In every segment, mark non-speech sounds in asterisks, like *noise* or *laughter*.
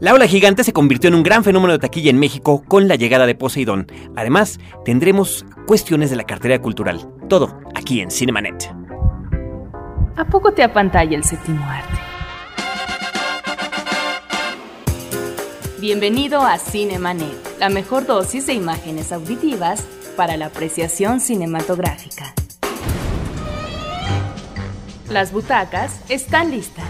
La ola gigante se convirtió en un gran fenómeno de taquilla en México con la llegada de Poseidón. Además, tendremos cuestiones de la cartera cultural. Todo aquí en Cinemanet. ¿A poco te apantalla el séptimo arte? Bienvenido a Cinemanet, la mejor dosis de imágenes auditivas para la apreciación cinematográfica. Las butacas están listas.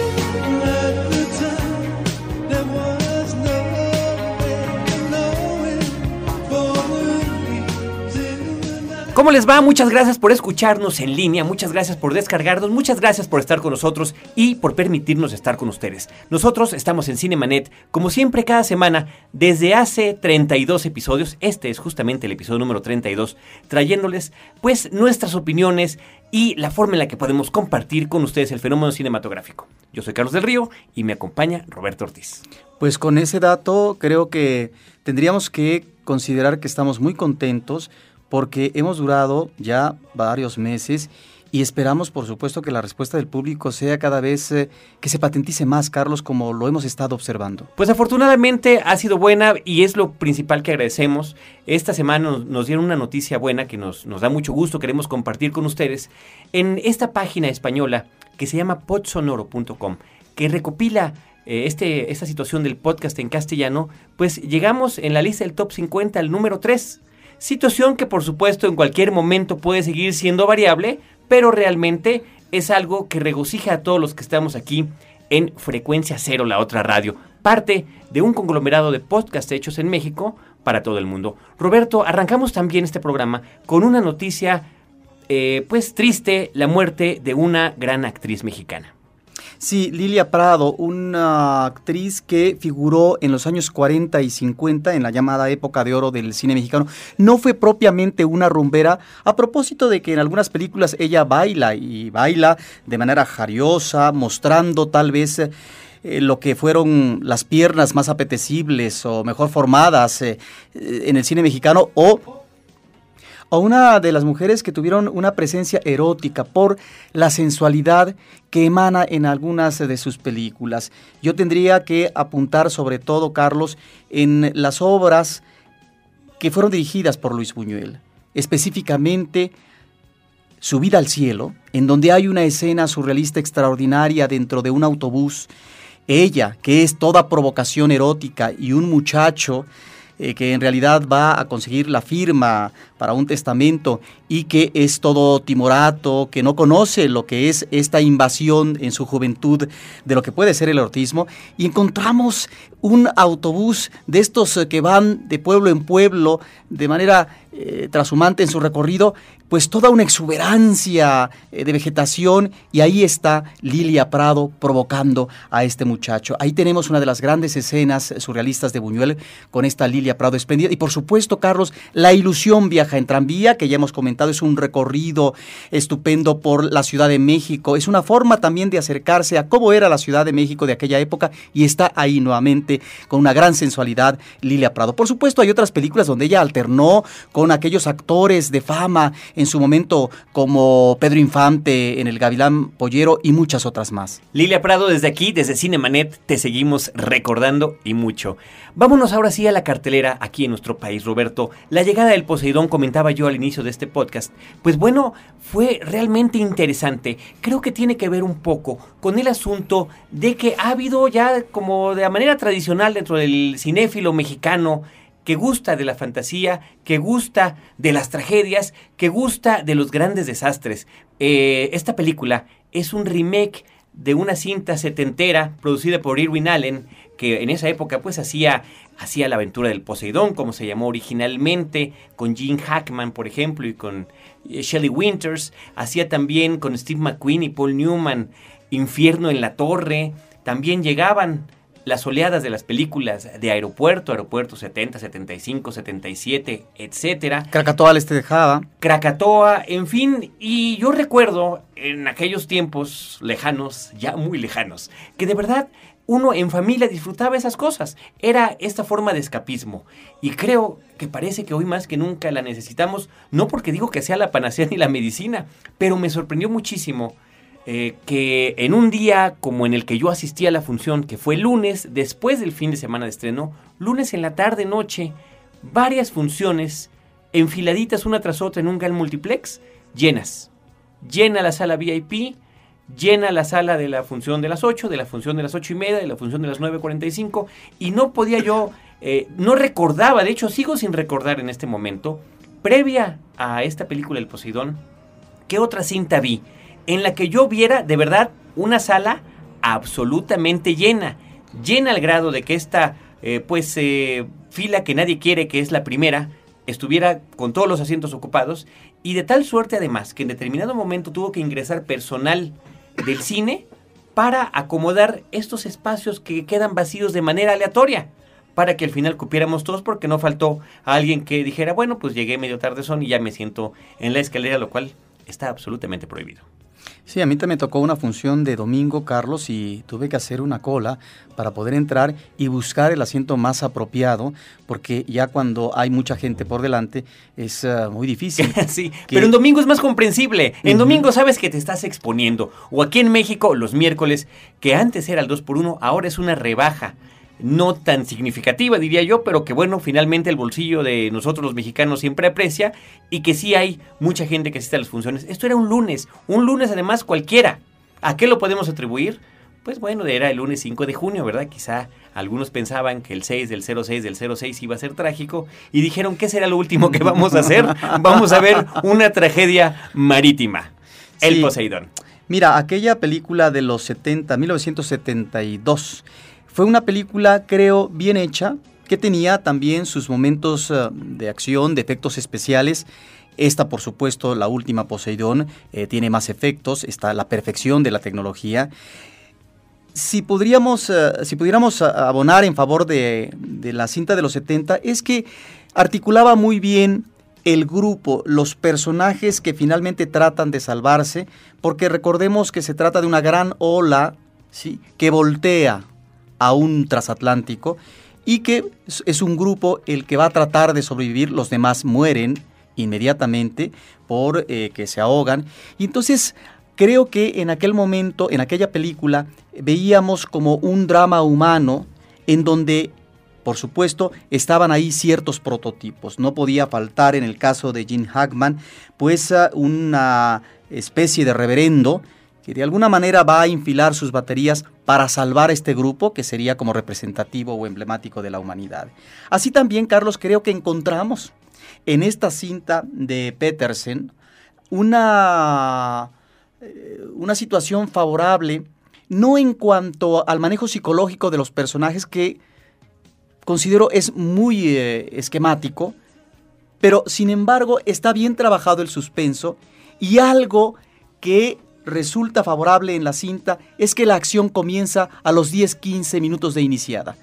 ¿Cómo les va? Muchas gracias por escucharnos en línea, muchas gracias por descargarnos, muchas gracias por estar con nosotros y por permitirnos estar con ustedes. Nosotros estamos en Cinemanet, como siempre cada semana, desde hace 32 episodios, este es justamente el episodio número 32, trayéndoles pues nuestras opiniones y la forma en la que podemos compartir con ustedes el fenómeno cinematográfico. Yo soy Carlos del Río y me acompaña Roberto Ortiz. Pues con ese dato creo que tendríamos que considerar que estamos muy contentos porque hemos durado ya varios meses y esperamos, por supuesto, que la respuesta del público sea cada vez eh, que se patentice más, Carlos, como lo hemos estado observando. Pues afortunadamente ha sido buena y es lo principal que agradecemos. Esta semana nos, dieron una noticia buena que nos, da mucho gusto, queremos compartir con ustedes. En esta página española que se llama podsonoro.com, que recopila eh, este, esta situación del podcast en castellano, pues llegamos en la lista del top 50 al número 3 Situación que por supuesto en cualquier momento puede seguir siendo variable, pero realmente es algo que regocija a todos los que estamos aquí en Frecuencia Cero, la otra radio, parte de un conglomerado de podcasts hechos en México para todo el mundo. Roberto, arrancamos también este programa con una noticia eh, pues triste, la muerte de una gran actriz mexicana. Sí, Lilia Prado, una actriz que figuró en los años 40 y 50 en la llamada época de oro del cine mexicano. No fue propiamente una rumbera, a propósito de que en algunas películas ella baila y baila de manera jariosa, mostrando tal vez... Eh, lo que fueron las piernas más apetecibles o mejor formadas eh, en el cine mexicano o o una de las mujeres que tuvieron una presencia erótica por la sensualidad que emana en algunas de sus películas. Yo tendría que apuntar sobre todo, Carlos, en las obras que fueron dirigidas por Luis Buñuel, específicamente Subida al cielo, en donde hay una escena surrealista extraordinaria dentro de un autobús. Ella, que es toda provocación erótica, y un muchacho eh, que en realidad va a conseguir la firma para un testamento y que es todo timorato, que no conoce lo que es esta invasión en su juventud de lo que puede ser el autismo, y encontramos un autobús de estos que van de pueblo en pueblo de manera eh, trashumante en su recorrido, pues toda una exuberancia eh, de vegetación y ahí está Lilia Prado provocando a este muchacho. Ahí tenemos una de las grandes escenas surrealistas de Buñuel con esta Lilia Prado espléndida y por supuesto, Carlos, la ilusión viaja en tranvía, que ya hemos comentado, es un recorrido estupendo por la Ciudad de México, es una forma también de acercarse a cómo era la Ciudad de México de aquella época y está ahí nuevamente con una gran sensualidad Lilia Prado. Por supuesto, hay otras películas donde ella alternó con aquellos actores de fama en su momento como Pedro Infante en El Gavilán Pollero y muchas otras más. Lilia Prado, desde aquí, desde Cinemanet, te seguimos recordando y mucho. Vámonos ahora sí a la cartelera aquí en nuestro país, Roberto. La llegada del Poseidón, comentaba yo al inicio de este podcast, pues bueno, fue realmente interesante. Creo que tiene que ver un poco con el asunto de que ha habido ya como de manera tradicional dentro del cinéfilo mexicano que gusta de la fantasía, que gusta de las tragedias, que gusta de los grandes desastres. Eh, esta película es un remake de una cinta setentera producida por Irwin Allen, que en esa época pues hacía, hacía la aventura del Poseidón, como se llamó originalmente, con Gene Hackman, por ejemplo, y con eh, Shelley Winters. Hacía también con Steve McQueen y Paul Newman Infierno en la Torre. También llegaban las oleadas de las películas de aeropuerto, aeropuerto 70, 75, 77, etcétera. Krakatoa les te dejaba. Krakatoa, en fin, y yo recuerdo en aquellos tiempos lejanos, ya muy lejanos, que de verdad uno en familia disfrutaba esas cosas. Era esta forma de escapismo. Y creo que parece que hoy más que nunca la necesitamos, no porque digo que sea la panacea ni la medicina, pero me sorprendió muchísimo eh, que en un día como en el que yo asistí a la función, que fue lunes, después del fin de semana de estreno, lunes en la tarde, noche, varias funciones enfiladitas una tras otra en un gran multiplex, llenas. Llena la sala VIP, llena la sala de la función de las 8, de la función de las 8 y media, de la función de las 9.45, y no podía yo, eh, no recordaba, de hecho sigo sin recordar en este momento, previa a esta película El Poseidón, ¿qué otra cinta vi? En la que yo viera de verdad una sala absolutamente llena, llena al grado de que esta eh, pues eh, fila que nadie quiere, que es la primera, estuviera con todos los asientos ocupados y de tal suerte además que en determinado momento tuvo que ingresar personal del cine para acomodar estos espacios que quedan vacíos de manera aleatoria para que al final cupiéramos todos porque no faltó a alguien que dijera, bueno, pues llegué medio tarde son y ya me siento en la escalera, lo cual está absolutamente prohibido. Sí, a mí también me tocó una función de domingo, Carlos, y tuve que hacer una cola para poder entrar y buscar el asiento más apropiado, porque ya cuando hay mucha gente por delante es uh, muy difícil. *laughs* sí, pero en domingo es más comprensible. En domingo sabes que te estás exponiendo. O aquí en México, los miércoles, que antes era el 2 por 1 ahora es una rebaja no tan significativa, diría yo, pero que bueno, finalmente el bolsillo de nosotros los mexicanos siempre aprecia y que sí hay mucha gente que asiste a las funciones. Esto era un lunes, un lunes además cualquiera. ¿A qué lo podemos atribuir? Pues bueno, era el lunes 5 de junio, ¿verdad? Quizá algunos pensaban que el 6 del 06 del 06 iba a ser trágico y dijeron, ¿qué será lo último que vamos a hacer? Vamos a ver una tragedia marítima, el Poseidón. Mira, aquella película de los 70, 1972, fue una película, creo, bien hecha, que tenía también sus momentos eh, de acción, de efectos especiales. Esta, por supuesto, la última Poseidón, eh, tiene más efectos, está la perfección de la tecnología. Si, podríamos, eh, si pudiéramos abonar en favor de, de la cinta de los 70, es que articulaba muy bien el grupo, los personajes que finalmente tratan de salvarse, porque recordemos que se trata de una gran ola ¿sí? que voltea a un transatlántico y que es un grupo el que va a tratar de sobrevivir, los demás mueren inmediatamente por eh, que se ahogan. Y entonces creo que en aquel momento, en aquella película, veíamos como un drama humano en donde, por supuesto, estaban ahí ciertos prototipos. No podía faltar en el caso de Gene Hackman, pues ah, una especie de reverendo de alguna manera va a infilar sus baterías para salvar este grupo que sería como representativo o emblemático de la humanidad. Así también, Carlos, creo que encontramos en esta cinta de Petersen una, eh, una situación favorable, no en cuanto al manejo psicológico de los personajes que considero es muy eh, esquemático, pero sin embargo está bien trabajado el suspenso y algo que resulta favorable en la cinta es que la acción comienza a los 10-15 minutos de iniciada.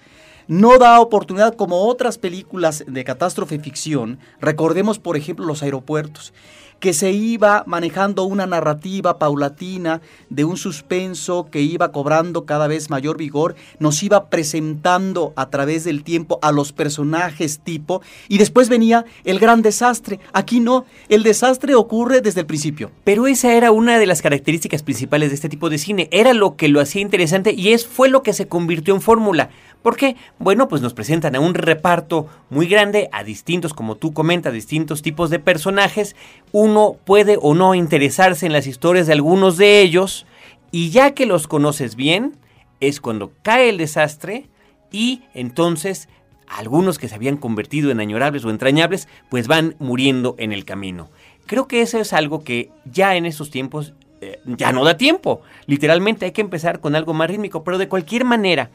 No da oportunidad como otras películas de catástrofe ficción, recordemos por ejemplo los aeropuertos, que se iba manejando una narrativa paulatina de un suspenso que iba cobrando cada vez mayor vigor, nos iba presentando a través del tiempo a los personajes tipo y después venía el gran desastre. Aquí no, el desastre ocurre desde el principio. Pero esa era una de las características principales de este tipo de cine, era lo que lo hacía interesante y es fue lo que se convirtió en fórmula. ¿Por qué? Bueno, pues nos presentan a un reparto muy grande, a distintos, como tú comentas, distintos tipos de personajes. Uno puede o no interesarse en las historias de algunos de ellos, y ya que los conoces bien, es cuando cae el desastre y entonces algunos que se habían convertido en añorables o entrañables, pues van muriendo en el camino. Creo que eso es algo que ya en estos tiempos eh, ya no da tiempo. Literalmente hay que empezar con algo más rítmico, pero de cualquier manera,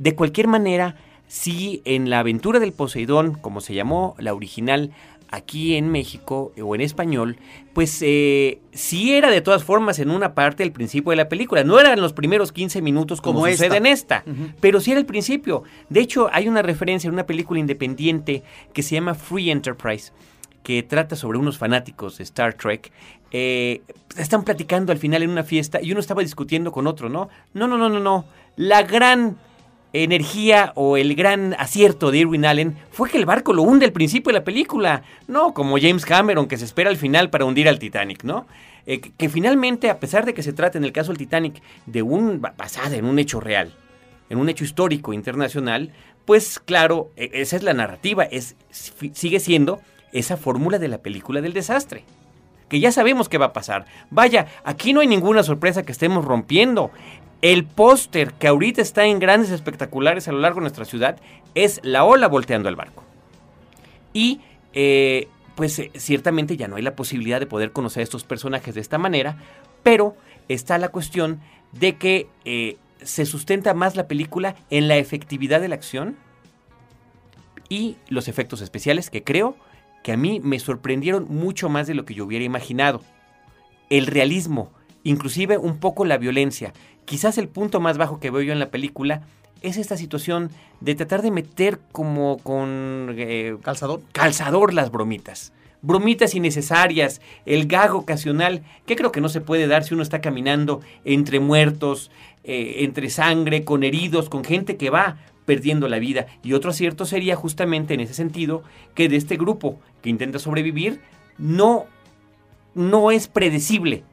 de cualquier manera, si en la aventura del Poseidón, como se llamó la original, aquí en México o en español, pues eh, sí era de todas formas en una parte el principio de la película. No eran los primeros 15 minutos como, Como sucede esta. en esta, pero sí era el principio. De hecho, hay una referencia en una película independiente que se llama Free Enterprise, que trata sobre unos fanáticos de Star Trek. Eh, están platicando al final en una fiesta y uno estaba discutiendo con otro, ¿no? No, no, no, no, no. La gran energía o el gran acierto de Irwin Allen fue que el barco lo hunde al principio de la película, no como James Cameron que se espera al final para hundir al Titanic, ¿no? Eh, que, finalmente, a pesar de que se trata en el caso del Titanic de un ba- basada en un hecho real, en un hecho histórico internacional, pues claro, e- esa es la narrativa, es sigue siendo esa fórmula de la película del desastre. Que ya sabemos qué va a pasar. Vaya, aquí no hay ninguna sorpresa que estemos rompiendo. El póster que ahorita está en grandes espectaculares a lo largo de nuestra ciudad es la ola volteando el barco. Y eh, pues eh, ciertamente ya no hay la posibilidad de poder conocer a estos personajes de esta manera, pero está la cuestión de que eh, se sustenta más la película en la efectividad de la acción y los efectos especiales que creo que a mí me sorprendieron mucho más de lo que yo hubiera imaginado. El realismo, inclusive un poco la violencia. Quizás el punto más bajo que veo yo en la película es esta situación de tratar de meter como con eh, Calzador. calzador las bromitas. Bromitas innecesarias, el gag ocasional, que creo que no se puede dar si uno está caminando entre muertos, eh, entre sangre, con heridos, con gente que va perdiendo la vida. Y otro acierto sería justamente en ese sentido que de este grupo que intenta sobrevivir, no, no es predecible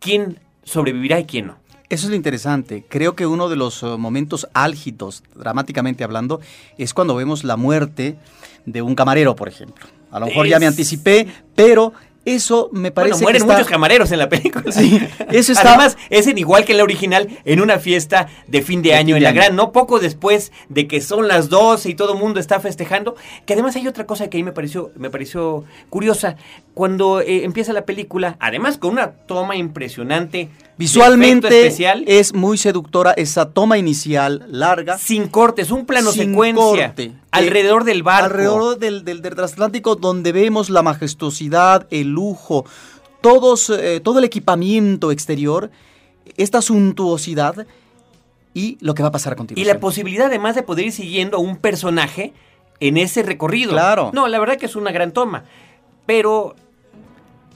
quién sobrevivirá y quién no. Eso es lo interesante. Creo que uno de los eh, momentos álgidos, dramáticamente hablando, es cuando vemos la muerte de un camarero, por ejemplo. A lo mejor ya me anticipé, pero eso me parece bueno, mueren que está- muchos camareros en la película. Sí, eso está- Además, es en igual que en la original, en una fiesta de fin de De año fin en de la año. gran, no poco después de que son las 12 y todo el mundo está festejando. Que además hay otra cosa que ahí me pareció, me pareció curiosa. Cuando eh, empieza la película, además con una toma impresionante, Visualmente especial, es muy seductora esa toma inicial larga. sin cortes, un plano sin secuencia corte. alrededor del barco. Alrededor del, del, del transatlántico, donde vemos la majestuosidad, el lujo, todos, eh, todo el equipamiento exterior, esta suntuosidad y lo que va a pasar a Y continuación. la posibilidad además de poder ir siguiendo a un personaje en ese recorrido. Claro. No, la verdad que es una gran toma. Pero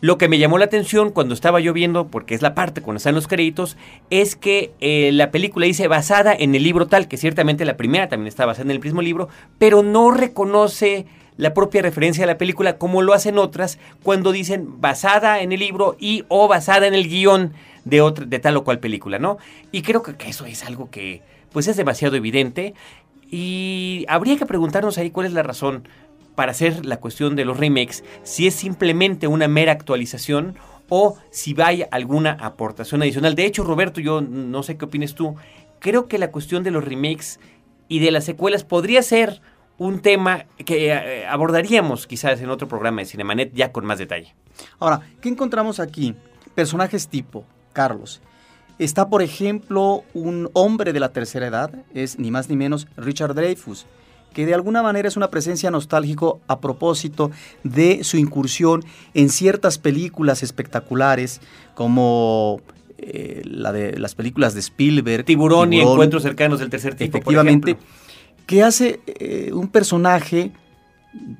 lo que me llamó la atención cuando estaba yo viendo, porque es la parte cuando están los créditos, es que eh, la película dice basada en el libro tal, que ciertamente la primera también está basada en el mismo libro, pero no reconoce la propia referencia a la película como lo hacen otras cuando dicen basada en el libro y o basada en el guion de, otra, de tal o cual película, ¿no? Y creo que, que eso es algo que pues es demasiado evidente y habría que preguntarnos ahí cuál es la razón para hacer la cuestión de los remakes, si es simplemente una mera actualización o si vaya alguna aportación adicional. De hecho, Roberto, yo no sé qué opines tú, creo que la cuestión de los remakes y de las secuelas podría ser un tema que eh, abordaríamos quizás en otro programa de Cinemanet ya con más detalle. Ahora, ¿qué encontramos aquí? Personajes tipo Carlos. Está, por ejemplo, un hombre de la tercera edad, es ni más ni menos Richard Dreyfus, que de alguna manera es una presencia nostálgico a propósito de su incursión en ciertas películas espectaculares, como eh, la de las películas de Spielberg. Tiburón, y encuentros cercanos del tercer tipo. Efectivamente, que hace eh, un personaje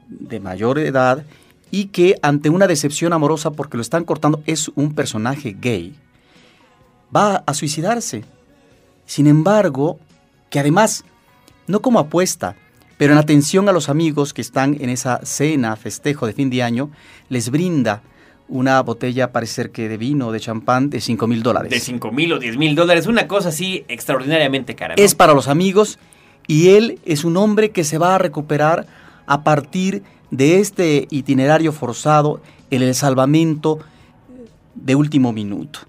de mayor edad y que ante una decepción amorosa porque lo están cortando es un personaje gay, va a suicidarse. Sin embargo, que además, no como apuesta, pero en atención a los amigos que están en esa cena, festejo de fin de año, les brinda una botella, parece ser que de vino o de champán, de 5 mil dólares. De 5 mil o 10 mil dólares, una cosa así extraordinariamente cara. ¿no? es para los amigos y él es un hombre que se va a recuperar a partir de este itinerario forzado en el salvamento de último minuto.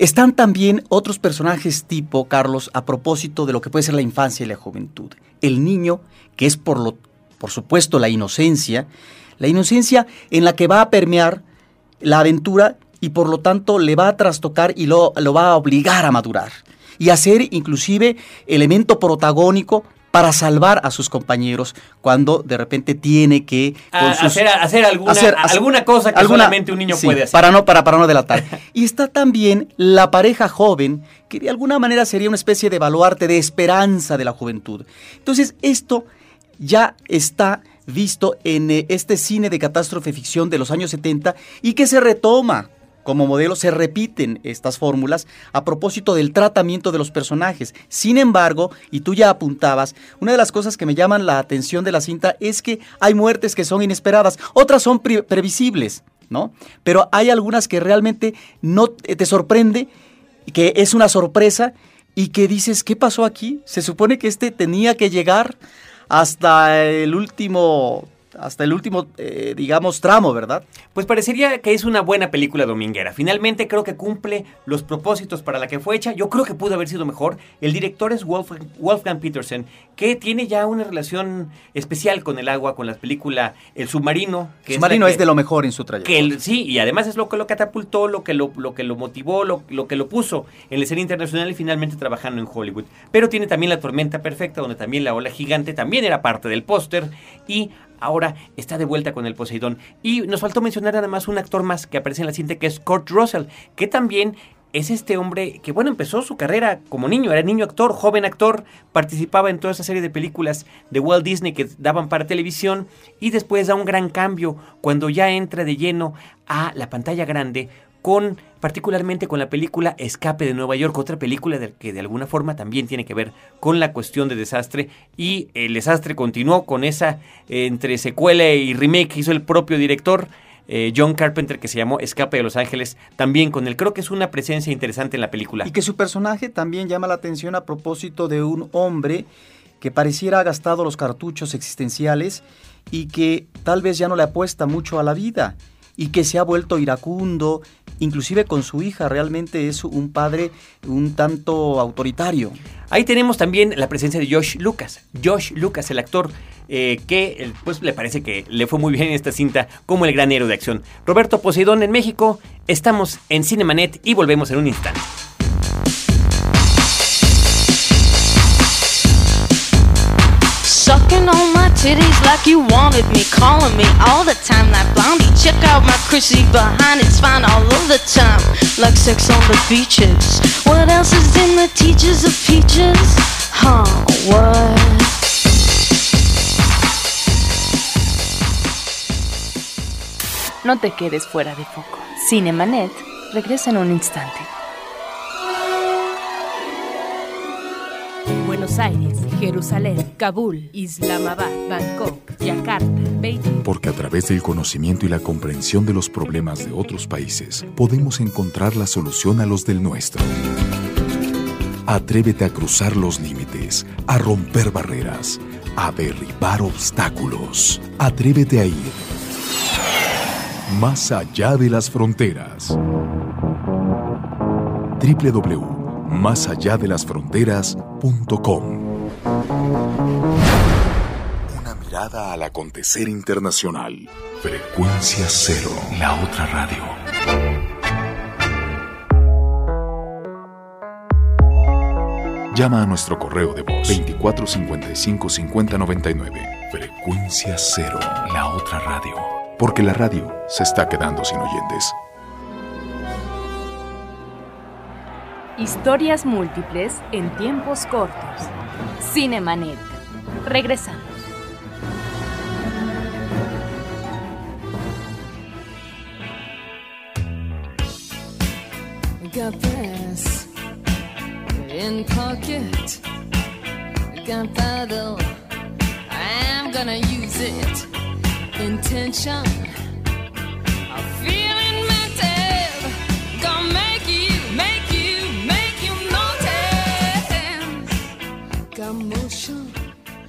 Están también otros personajes tipo, Carlos, a propósito de lo que puede ser la infancia y la juventud. El niño, que es por, lo, por supuesto la inocencia, la inocencia en la que va a permear la aventura y por lo tanto le va a trastocar y lo, lo va a obligar a madurar y a ser inclusive elemento protagónico para salvar a sus compañeros cuando de repente tiene que hacer, alguna, alguna cosa que solamente un niño puede hacer. Para no, para, para no delatar. *laughs* y está también la pareja joven, que de alguna manera sería una especie de baluarte de esperanza de la juventud. Entonces, esto ya está visto en eh, este cine de catástrofe ficción de los años 70 y que se retoma como modelo se repiten estas fórmulas a propósito del tratamiento de los personajes. Sin embargo, y tú ya apuntabas, una de las cosas que me llaman la atención de la cinta es que hay muertes que son inesperadas, otras son previsibles, ¿no? Pero hay algunas que realmente no te sorprende, que es una sorpresa y que dices, ¿qué pasó aquí? Se supone que este tenía que llegar hasta el último hasta el último, eh, digamos, tramo, ¿verdad? Pues parecería que es una buena película dominguera. Finalmente creo que cumple los propósitos para la que fue hecha. Yo creo que pudo haber sido mejor. El director es Wolfgang, Peterson, que tiene ya una relación especial con el agua, con la película El Submarino. el Submarino es, de lo mejor en su trayectoria. sí, y además es lo que lo catapultó, lo que lo, lo que lo motivó, lo, lo, que lo puso en la escena internacional y finalmente trabajando en Hollywood. Pero tiene también La Tormenta Perfecta, donde también la ola gigante también era parte del póster y ahora está de vuelta con el Poseidón. Y nos faltó mencionar además un actor más que aparece en la cinta que es Kurt Russell, que también es este hombre que, bueno, empezó su carrera como niño, era niño actor, joven actor, participaba en toda esa serie de películas de Walt Disney que daban para televisión y después da un gran cambio cuando ya entra de lleno a la pantalla grande con particularmente con la película Escape de Nueva York, otra película que de alguna forma también tiene que ver con la cuestión de desastre y el desastre continuó con esa eh, entre secuela y remake que hizo el propio director. Eh, John Carpenter que se llamó Escape de Los Ángeles, también con él. Creo que es una presencia interesante en la película. Y que su personaje también llama la atención a propósito de un hombre que pareciera ha gastado los cartuchos existenciales y que tal vez ya no le apuesta mucho a la vida y que se ha vuelto iracundo, inclusive con su hija, realmente es un padre un tanto autoritario. Ahí tenemos también la presencia de Josh Lucas. Josh Lucas, el actor eh, que eh, pues le parece que le fue muy bien en esta cinta como el gran héroe de acción. Roberto Poseidón en México, estamos en Cinemanet y volvemos en un instante. Titties like you wanted me, calling me all the time. That blondie, check out my Chrissy behind, it's fine all of the time. Like sex on the beaches. What else is in the teachers of peaches? Huh, what? No te quedes fuera de foco. Cinemanet regresa en un instante. Buenos Aires, Jerusalén, Kabul, Islamabad, Bangkok, Yakarta, Beijing. Porque a través del conocimiento y la comprensión de los problemas de otros países, podemos encontrar la solución a los del nuestro. Atrévete a cruzar los límites, a romper barreras, a derribar obstáculos. Atrévete a ir más allá de las fronteras. www al acontecer internacional. Frecuencia cero, la otra radio. Llama a nuestro correo de voz 2455 5099. Frecuencia cero, la otra radio. Porque la radio se está quedando sin oyentes. Historias múltiples en tiempos cortos. Cinemanet. Regresamos.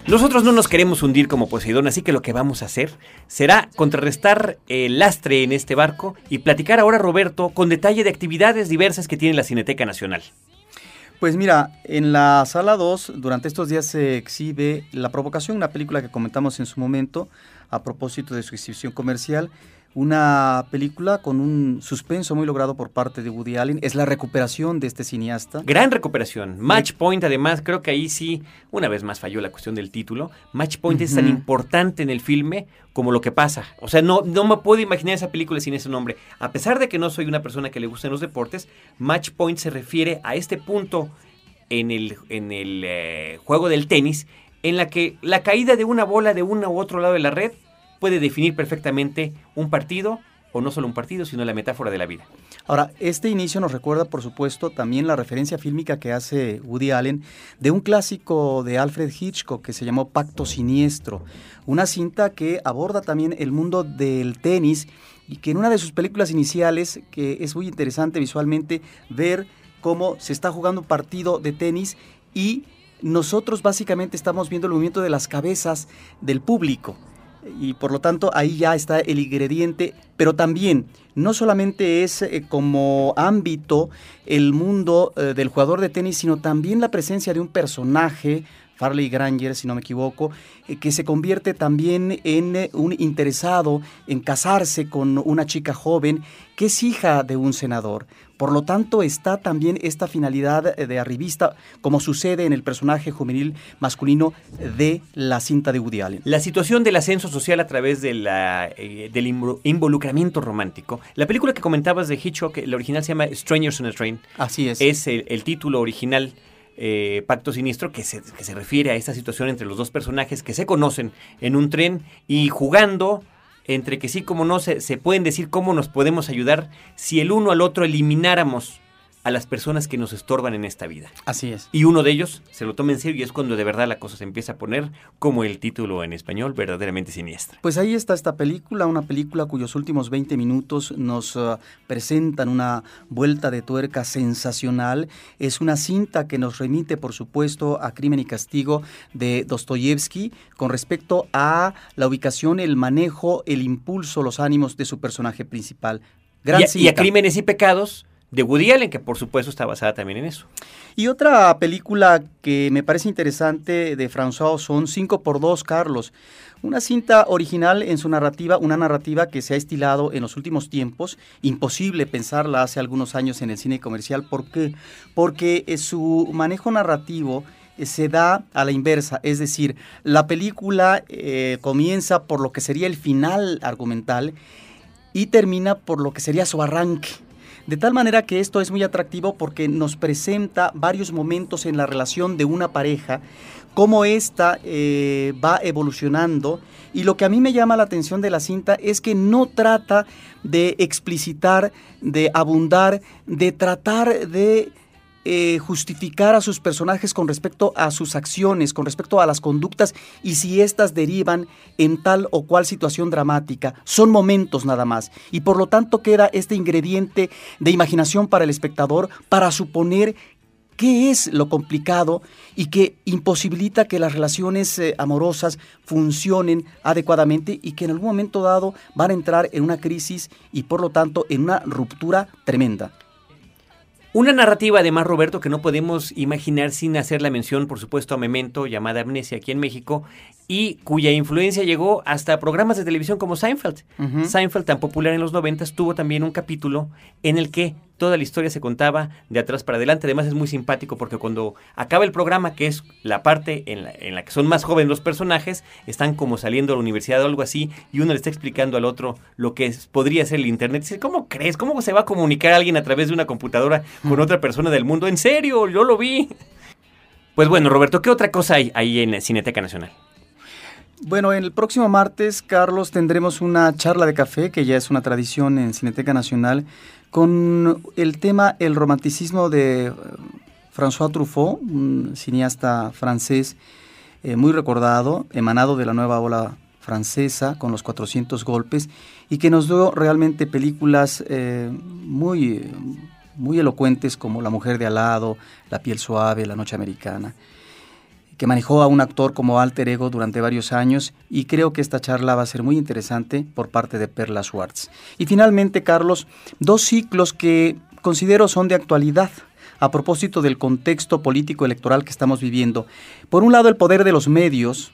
Nosotros no nos queremos hundir como Poseidón, así que lo que vamos a hacer será contrarrestar el lastre en este barco y platicar ahora, Roberto, con detalle de actividades diversas que tiene la Cineteca Nacional. Pues mira, en la sala 2 durante estos días se exhibe La Provocación, una película que comentamos en su momento a propósito de su exhibición comercial, una película con un suspenso muy logrado por parte de Woody Allen. Es la recuperación de este cineasta. Gran recuperación. Match Point, además, creo que ahí sí, una vez más falló la cuestión del título. Match Point es tan importante en el filme como lo que pasa. O sea, no, no me puedo imaginar esa película sin ese nombre. A pesar de que no soy una persona que le gusten los deportes, Match Point se refiere a este punto en el, en el eh, juego del tenis en la que la caída de una bola de uno u otro lado de la red puede definir perfectamente un partido, o no solo un partido, sino la metáfora de la vida. Ahora, este inicio nos recuerda, por supuesto, también la referencia fílmica que hace Woody Allen de un clásico de Alfred Hitchcock que se llamó Pacto Siniestro, una cinta que aborda también el mundo del tenis y que en una de sus películas iniciales, que es muy interesante visualmente ver cómo se está jugando un partido de tenis y nosotros básicamente estamos viendo el movimiento de las cabezas del público. Y por lo tanto ahí ya está el ingrediente, pero también no solamente es eh, como ámbito el mundo eh, del jugador de tenis, sino también la presencia de un personaje, Farley Granger, si no me equivoco, eh, que se convierte también en un interesado en casarse con una chica joven que es hija de un senador. Por lo tanto, está también esta finalidad de arribista, como sucede en el personaje juvenil masculino de la cinta de Woody Allen. La situación del ascenso social a través de la, eh, del involucramiento romántico. La película que comentabas de Hitchcock, el original se llama Strangers on a Train. Así es. Es el, título original. Eh, Pacto Sinistro, que se, que se refiere a esta situación entre los dos personajes que se conocen en un tren y jugando entre que sí como no se, se pueden decir cómo nos podemos ayudar si el uno al otro elimináramos a las personas que nos estorban en esta vida. Así es. Y uno de ellos se lo toma en serio y es cuando de verdad la cosa se empieza a poner como el título en español, verdaderamente siniestra. Pues ahí está esta película, una película cuyos últimos 20 minutos nos uh, presentan una vuelta de tuerca sensacional. Es una cinta que nos remite, por supuesto, a Crimen y Castigo de Dostoyevsky con respecto a la ubicación, el manejo, el impulso, los ánimos de su personaje principal. Gran y, y a Crímenes y Pecados de Woody Allen, que por supuesto está basada también en eso. Y otra película que me parece interesante de François son 5 por 2 Carlos. Una cinta original en su narrativa, una narrativa que se ha estilado en los últimos tiempos. Imposible pensarla hace algunos años en el cine comercial. ¿Por qué? Porque eh, su manejo narrativo eh, se da a la inversa, es decir, la película eh, comienza por lo que sería el final argumental y termina por lo que sería su arranque. De tal manera que esto es muy atractivo porque nos presenta varios momentos en la relación de una pareja, cómo ésta eh, va evolucionando. Y lo que a mí me llama la atención de la cinta es que no trata de explicitar, de abundar, de tratar de eh, justificar a sus personajes con respecto a sus acciones, con respecto a las conductas y si éstas derivan en tal o cual situación dramática. Son momentos nada más y por lo tanto queda este ingrediente de imaginación para el espectador para suponer qué es lo complicado y que imposibilita que las relaciones eh, amorosas funcionen adecuadamente y que en algún momento dado van a entrar en una crisis y por lo tanto en una ruptura tremenda. Una narrativa, además, Roberto, que no podemos imaginar sin hacer la mención, por supuesto, a Memento, llamada Amnesia aquí en México, y cuya influencia llegó hasta programas de televisión como Seinfeld. Seinfeld, tan popular en los 90, tuvo también un capítulo en el que toda la historia se contaba de atrás para adelante. Además es muy simpático porque cuando acaba el programa, que es la parte en la, que son más jóvenes los personajes, están como saliendo a la universidad o algo así, y uno le está explicando al otro lo que podría ser el Internet. Dice, ¿cómo crees? ¿Cómo se va a comunicar alguien a través de una computadora con otra persona del mundo? En serio, yo lo vi. Pues bueno, Roberto, ¿qué otra cosa hay ahí en Cineteca Nacional? Bueno, el próximo martes, Carlos, tendremos una charla de café, que ya es una tradición en Cineteca Nacional, con el tema el romanticismo de eh, François Truffaut, un cineasta francés eh, muy recordado, emanado de la nueva ola francesa con los 400 golpes y que nos dio realmente películas eh, muy, muy elocuentes como La mujer de al lado, La piel suave, La noche americana que manejó a un actor como alter ego durante varios años y creo que esta charla va a ser muy interesante por parte de Perla Schwartz. Y finalmente, Carlos, dos ciclos que considero son de actualidad a propósito del contexto político electoral que estamos viviendo. Por un lado, el poder de los medios,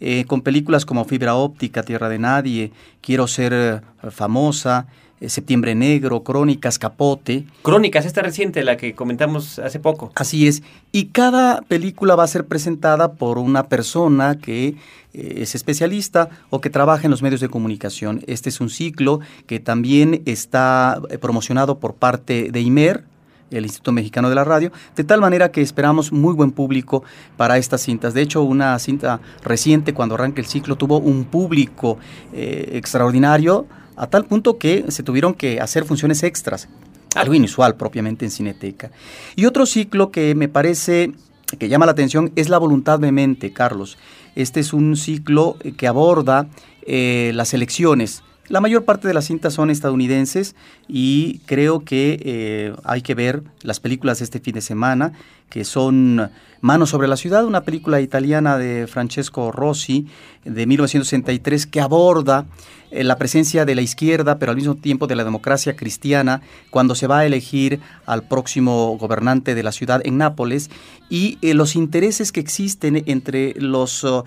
eh, con películas como Fibra Óptica, Tierra de Nadie, Quiero ser eh, famosa, Septiembre Negro, Crónicas, Capote. Crónicas, esta reciente, la que comentamos hace poco. Así es. Y cada película va a ser presentada por una persona que eh, es especialista o que trabaja en los medios de comunicación. Este es un ciclo que también está eh, promocionado por parte de IMER, el Instituto Mexicano de la Radio, de tal manera que esperamos muy buen público para estas cintas. De hecho, una cinta reciente, cuando arranca el ciclo, tuvo un público extraordinario a tal punto que se tuvieron que hacer funciones extras, algo inusual propiamente en Cineteca. Y otro ciclo que me parece que llama la atención es La voluntad de mente, Carlos. Este es un ciclo que aborda eh, las elecciones. La mayor parte de las cintas son estadounidenses y creo que eh, hay que ver las películas de este fin de semana, que son Manos sobre la ciudad, una película italiana de Francesco Rossi de 1963 que aborda eh, la presencia de la izquierda, pero al mismo tiempo de la democracia cristiana, cuando se va a elegir al próximo gobernante de la ciudad en Nápoles, y eh, los intereses que existen entre los oh,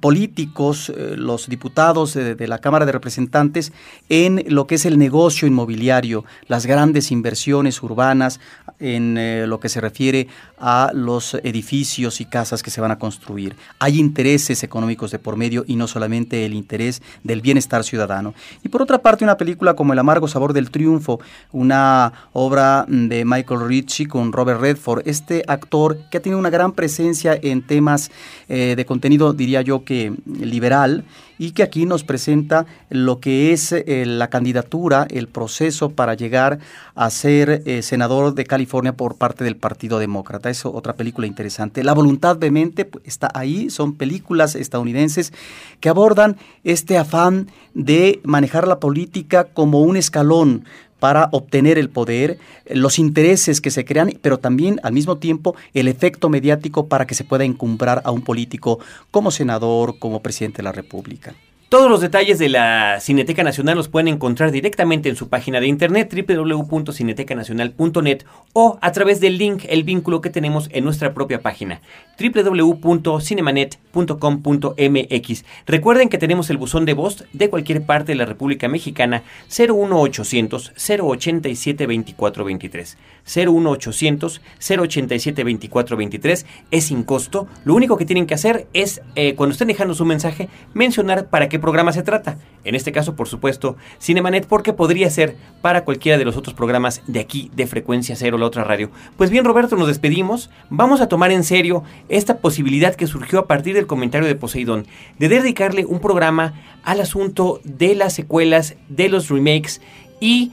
políticos, eh, los diputados de, la Cámara de Representantes, en lo que es el negocio inmobiliario, las grandes inversiones urbanas, en lo que se refiere a los edificios y casas que se van a construir. Hay intereses económicos de por medio y no solamente el interés del bienestar ciudadano. Y por otra parte, una película como El amargo sabor del triunfo, una obra de Michael Ritchie con Robert Redford, este actor que ha tenido una gran presencia en temas eh, de contenido, diría yo que liberal, y que aquí nos presenta lo que es eh, la candidatura, el proceso para llegar a ser eh, senador de California por parte del Partido Demócrata. Es otra película interesante. La voluntad de pues, está ahí, son películas estadounidenses que abordan este afán de manejar la política como un escalón para obtener el poder, los intereses que se crean, pero también al mismo tiempo el efecto mediático para que se pueda encumbrar a un político como senador, como presidente de la República. Todos los detalles de la Cineteca Nacional los pueden encontrar directamente en su página de internet www.cinetecanacional.net o a través del link, el vínculo que tenemos en nuestra propia página www.cinemanet.com.mx. Recuerden que tenemos el buzón de voz de cualquier parte de la República Mexicana 01800 087 2423. 01800 087 2423 es sin costo. Lo único que tienen que hacer es eh, cuando estén dejando su mensaje mencionar para qué programa se trata. En este caso, por supuesto, Cinemanet, porque podría ser para cualquiera de los otros programas de aquí, de Frecuencia Cero, la otra radio. Pues bien, Roberto, nos despedimos. Vamos a tomar en serio esta posibilidad que surgió a partir del comentario de Poseidón, de dedicarle un programa al asunto de las secuelas, de los remakes, y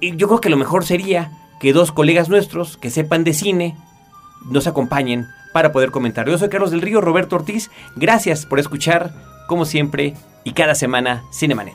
yo creo que lo mejor sería que dos colegas nuestros que sepan de cine nos acompañen para poder comentar. Yo soy Carlos del Río, Roberto Ortiz. Gracias por escuchar, como siempre, y cada semana Cinemanet.